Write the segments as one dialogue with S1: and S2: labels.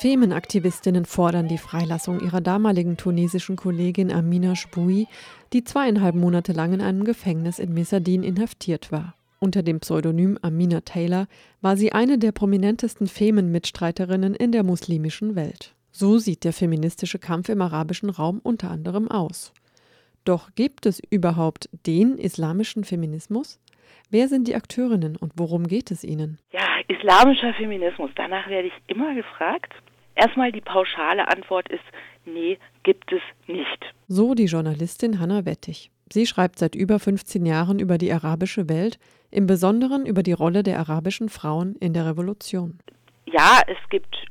S1: Femenaktivistinnen fordern die Freilassung ihrer damaligen tunesischen Kollegin Amina Shboui, die zweieinhalb Monate lang in einem Gefängnis in Messadin inhaftiert war. Unter dem Pseudonym Amina Taylor war sie eine der prominentesten Femen-Mitstreiterinnen in der muslimischen Welt. So sieht der feministische Kampf im arabischen Raum unter anderem aus. Doch gibt es überhaupt den islamischen Feminismus? Wer sind die Akteurinnen und worum geht es ihnen?
S2: Ja, islamischer Feminismus, danach werde ich immer gefragt. Erstmal die pauschale Antwort ist, nee, gibt es nicht.
S1: So die Journalistin Hanna Wettig. Sie schreibt seit über 15 Jahren über die arabische Welt, im Besonderen über die Rolle der arabischen Frauen in der Revolution.
S2: Ja, es gibt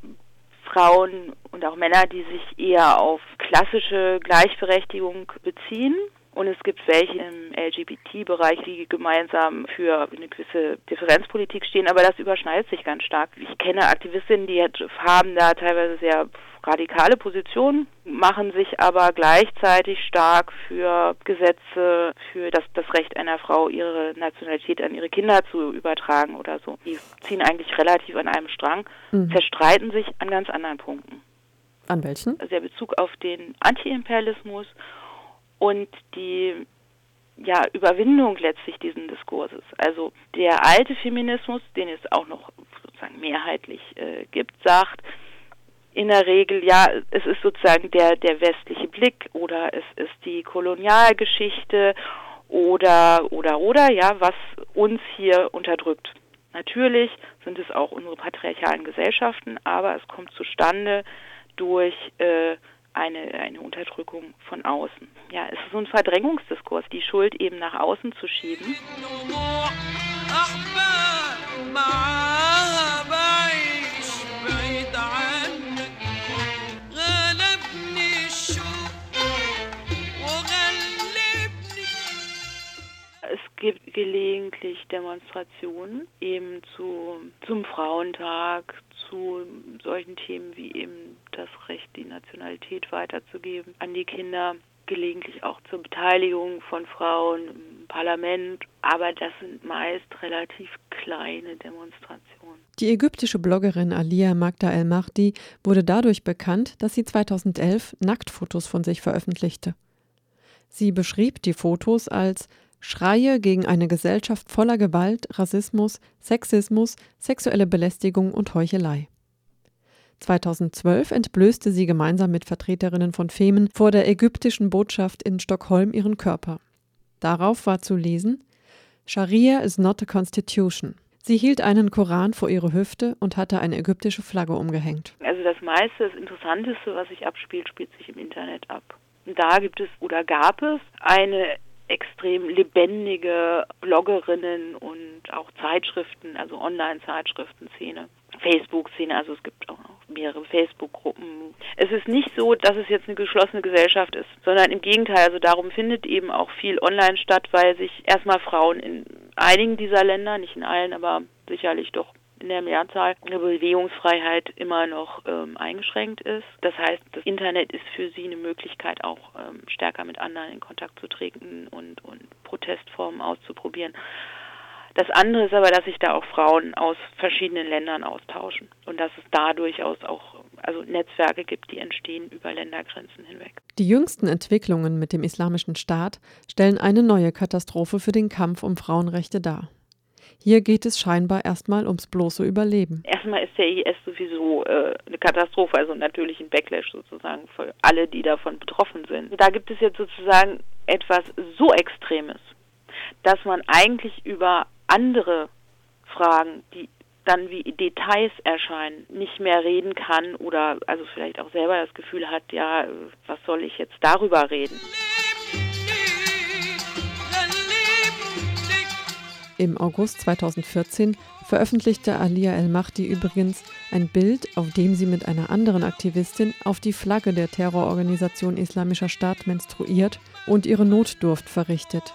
S2: Frauen und auch Männer, die sich eher auf klassische Gleichberechtigung beziehen. Und es gibt welche im LGBT-Bereich, die gemeinsam für eine gewisse Differenzpolitik stehen, aber das überschneidet sich ganz stark. Ich kenne Aktivistinnen, die haben da teilweise sehr radikale Positionen, machen sich aber gleichzeitig stark für Gesetze, für das, das Recht einer Frau, ihre Nationalität an ihre Kinder zu übertragen oder so. Die ziehen eigentlich relativ an einem Strang, mhm. zerstreiten sich an ganz anderen Punkten.
S1: An welchen?
S2: Also der Bezug auf den Antiimperialismus und die ja, Überwindung letztlich diesen Diskurses. Also der alte Feminismus, den es auch noch sozusagen mehrheitlich äh, gibt, sagt, in der Regel, ja, es ist sozusagen der, der westliche Blick oder es ist die Kolonialgeschichte oder, oder, oder, ja, was uns hier unterdrückt. Natürlich sind es auch unsere patriarchalen Gesellschaften, aber es kommt zustande durch äh, eine, eine Unterdrückung von außen. Ja, es ist so ein Verdrängungsdiskurs, die Schuld eben nach außen zu schieben. gibt gelegentlich Demonstrationen eben zu, zum Frauentag, zu solchen Themen wie eben das Recht, die Nationalität weiterzugeben an die Kinder, gelegentlich auch zur Beteiligung von Frauen im Parlament, aber das sind meist relativ kleine Demonstrationen.
S1: Die ägyptische Bloggerin Alia Magda El-Mahdi wurde dadurch bekannt, dass sie 2011 Nacktfotos von sich veröffentlichte. Sie beschrieb die Fotos als Schreie gegen eine Gesellschaft voller Gewalt, Rassismus, Sexismus, sexuelle Belästigung und Heuchelei. 2012 entblößte sie gemeinsam mit Vertreterinnen von Femen vor der ägyptischen Botschaft in Stockholm ihren Körper. Darauf war zu lesen: Scharia is not a constitution. Sie hielt einen Koran vor ihre Hüfte und hatte eine ägyptische Flagge umgehängt.
S2: Also das meiste, das Interessanteste, was sich abspielt, spielt sich im Internet ab. Da gibt es oder gab es eine extrem lebendige Bloggerinnen und auch Zeitschriften, also Online-Zeitschriften-Szene. Facebook-Szene, also es gibt auch mehrere Facebook-Gruppen. Es ist nicht so, dass es jetzt eine geschlossene Gesellschaft ist, sondern im Gegenteil, also darum findet eben auch viel online statt, weil sich erstmal Frauen in einigen dieser Länder, nicht in allen, aber sicherlich doch in der Mehrzahl eine Bewegungsfreiheit immer noch ähm, eingeschränkt ist. Das heißt, das Internet ist für sie eine Möglichkeit, auch ähm, stärker mit anderen in Kontakt zu treten und, und Protestformen auszuprobieren. Das andere ist aber, dass sich da auch Frauen aus verschiedenen Ländern austauschen und dass es da durchaus auch also Netzwerke gibt, die entstehen über Ländergrenzen hinweg.
S1: Die jüngsten Entwicklungen mit dem Islamischen Staat stellen eine neue Katastrophe für den Kampf um Frauenrechte dar. Hier geht es scheinbar erstmal ums bloße Überleben.
S2: Erstmal ist der IS sowieso äh, eine Katastrophe, also natürlich ein Backlash sozusagen für alle, die davon betroffen sind. Da gibt es jetzt sozusagen etwas so Extremes, dass man eigentlich über andere Fragen, die dann wie Details erscheinen, nicht mehr reden kann oder also vielleicht auch selber das Gefühl hat, ja, was soll ich jetzt darüber reden?
S1: Im August 2014 veröffentlichte Alia El-Mahdi übrigens ein Bild, auf dem sie mit einer anderen Aktivistin auf die Flagge der Terrororganisation Islamischer Staat menstruiert und ihre Notdurft verrichtet.